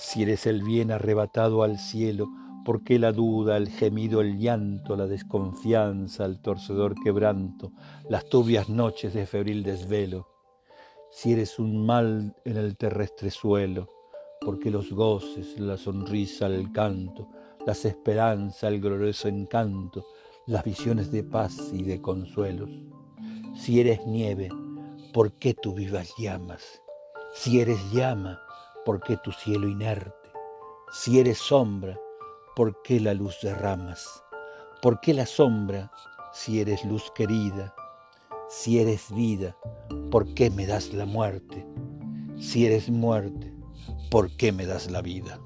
Si eres el bien arrebatado al cielo, ¿por qué la duda, el gemido, el llanto, la desconfianza, el torcedor quebranto, las turbias noches de febril desvelo? Si eres un mal en el terrestre suelo, ¿por qué los goces, la sonrisa, el canto, las esperanzas, el glorioso encanto, las visiones de paz y de consuelos? Si eres nieve, ¿por qué tu vivas llamas? Si eres llama, ¿por qué tu cielo inerte? Si eres sombra, ¿por qué la luz derramas? ¿Por qué la sombra si eres luz querida? Si eres vida, ¿por qué me das la muerte? Si eres muerte, ¿por qué me das la vida?